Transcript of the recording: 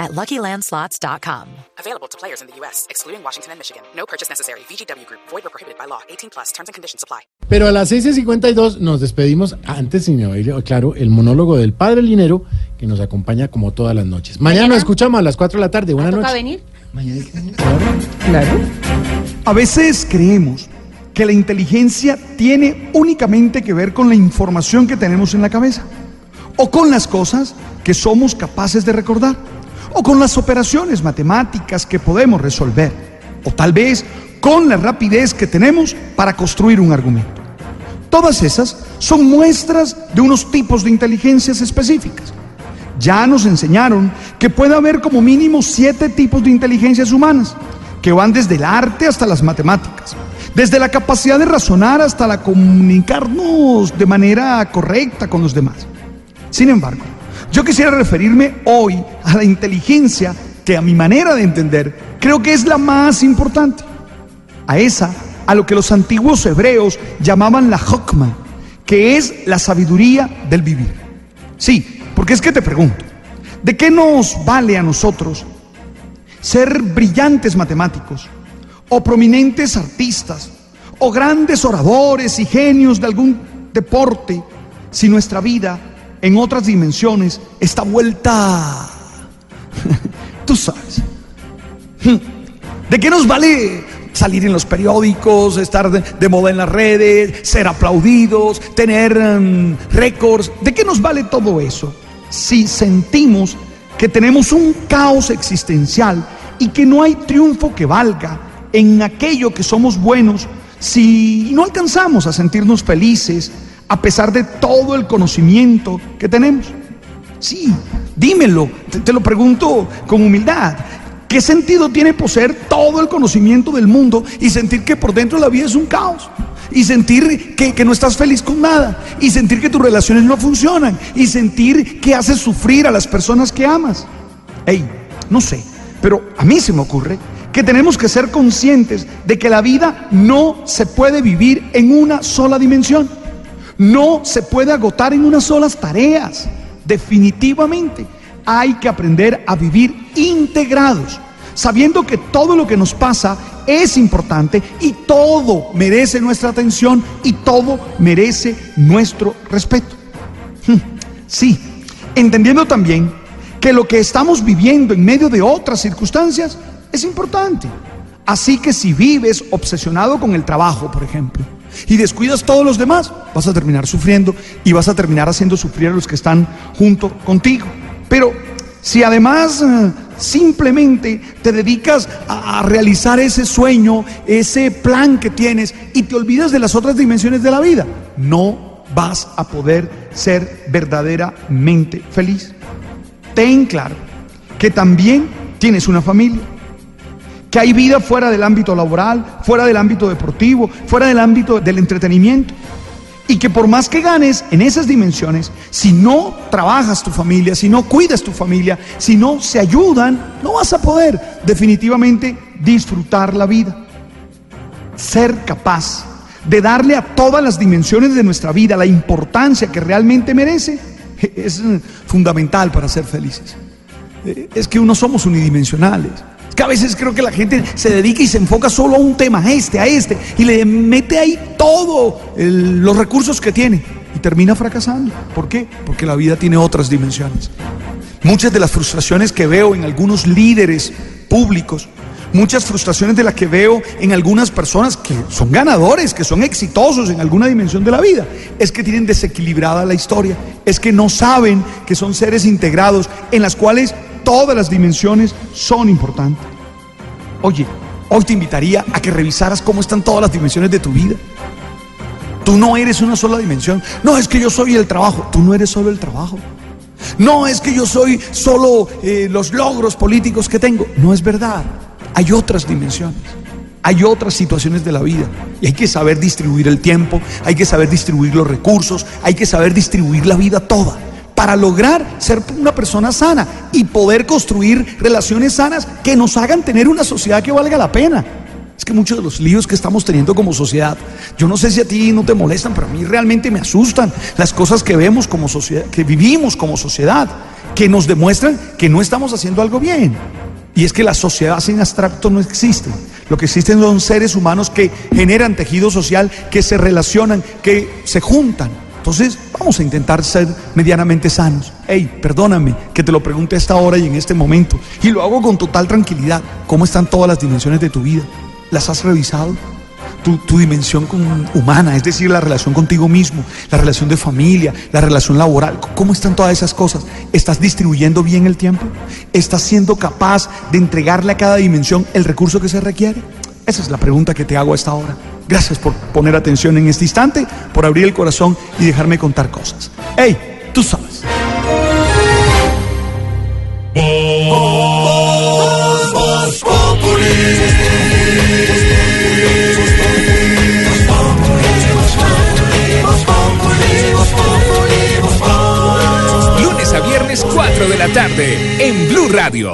at LuckyLandSlots.com. Available to players in the U.S., excluding Washington and Michigan. No purchase necessary. VGW Group. Void or prohibited by law. 18 plus. Terms and conditions apply. Pero a las 6.52 nos despedimos antes, sin oír, claro, el monólogo del Padre Linero que nos acompaña como todas las noches. Mañana, nos escuchamos a las 4 de la tarde. Buenas ¿Toca noches. venir? Claro. A veces creemos que la inteligencia tiene únicamente que ver con la información que tenemos en la cabeza, o con las cosas que somos capaces de recordar, o con las operaciones matemáticas que podemos resolver, o tal vez con la rapidez que tenemos para construir un argumento. Todas esas son muestras de unos tipos de inteligencias específicas. Ya nos enseñaron que puede haber como mínimo siete tipos de inteligencias humanas, que van desde el arte hasta las matemáticas, desde la capacidad de razonar hasta la comunicarnos de manera correcta con los demás. Sin embargo, yo quisiera referirme hoy a la inteligencia que a mi manera de entender creo que es la más importante, a esa a lo que los antiguos hebreos llamaban la hokma, que es la sabiduría del vivir. Sí, porque es que te pregunto, ¿de qué nos vale a nosotros ser brillantes matemáticos o prominentes artistas o grandes oradores y genios de algún deporte si nuestra vida en otras dimensiones está vuelta, tú sabes, ¿de qué nos vale salir en los periódicos, estar de, moda en las redes, ser aplaudidos, tener em, récords? ¿De qué nos vale todo eso si sentimos que tenemos un caos existencial y que no hay triunfo que valga en aquello que somos buenos si no alcanzamos a sentirnos felices a pesar de todo el conocimiento que tenemos? Sí, dímelo, te, lo pregunto con humildad. ¿Qué sentido tiene poseer todo el conocimiento del mundo y sentir que por dentro la vida es un caos? Y sentir que, que no estás feliz con nada. Y sentir que tus relaciones no funcionan. Y sentir que haces sufrir a las personas que amas. Ey, no sé, pero a mí se me ocurre que tenemos que ser conscientes de que la vida no se puede vivir en una sola dimensión. No se puede agotar en unas solas tareas. Definitivamente hay que aprender a vivir integrados, sabiendo que todo lo que nos pasa es importante y todo merece nuestra atención y todo merece nuestro respeto. Hmm, Sí, entendiendo también que lo que estamos viviendo en medio de otras circunstancias es importante. Así que si vives obsesionado con el trabajo, por ejemplo, y descuidas todos los demás, vas a terminar sufriendo y vas a terminar haciendo sufrir a los que están junto contigo. Pero si además eh, simplemente te dedicas a, a realizar ese sueño, ese plan que tienes y te olvidas de las otras dimensiones de la vida, no vas a poder ser verdaderamente feliz. Ten claro que también tienes una familia, que hay vida fuera del ámbito laboral, fuera del ámbito deportivo, fuera del ámbito del entretenimiento. Y que por más que ganes en esas dimensiones, si no trabajas tu familia, si no cuidas tu familia, si no se ayudan, no vas a poder definitivamente disfrutar la vida. Ser capaz de darle a todas las dimensiones de nuestra vida la importancia que realmente merece es fundamental para ser felices. Es que uno somos unidimensionales. Que a veces creo que la gente se dedica y se enfoca solo a un tema, a este, a este, y le mete ahí todos los recursos que tiene y termina fracasando. ¿Por qué? Porque la vida tiene otras dimensiones. Muchas de las frustraciones que veo en algunos líderes públicos, muchas frustraciones de las que veo en algunas personas que son ganadores, que son exitosos en alguna dimensión de la vida, es que tienen desequilibrada la historia, es que no saben que son seres integrados en las cuales todas las dimensiones son importantes. Oye, hoy te invitaría a que revisaras cómo están todas las dimensiones de tu vida. Tú no eres una sola dimensión. No es que yo soy el trabajo. Tú no eres solo el trabajo. No es que yo soy solo eh, los logros políticos que tengo. No es verdad. Hay otras dimensiones. Hay otras situaciones de la vida y hay que saber distribuir el tiempo, hay que saber distribuir los recursos, hay que saber distribuir la vida toda para lograr ser una persona sana y poder construir relaciones sanas que nos hagan tener una sociedad que valga la pena. Es que muchos de los líos que estamos teniendo como sociedad, yo no sé si a ti no te molestan, pero a mí realmente me asustan las cosas que vemos como sociedad, que vivimos como sociedad, que nos demuestran que no estamos haciendo algo bien. Y es que la sociedad sin abstracto no existe. Lo que existen son seres humanos que generan tejido social, que se relacionan, que se juntan. Entonces, vamos a intentar ser medianamente sanos. Hey, perdóname que te lo pregunte a esta hora y en este momento. Y lo hago con total tranquilidad. ¿Cómo están todas las dimensiones de tu vida? ¿Las has revisado? Tu, tu, dimensión humana, es decir, la relación contigo mismo, la relación de familia, la relación laboral. ¿Cómo están todas esas cosas? ¿Estás distribuyendo bien el tiempo? ¿Estás siendo capaz de entregarle a cada dimensión el recurso que se requiere? Esa es la pregunta que te hago a esta hora. Gracias por poner atención en este instante, por abrir el corazón y dejarme contar cosas. Hey, tú sabes. Lunes a viernes 4 de la tarde en Blue Radio.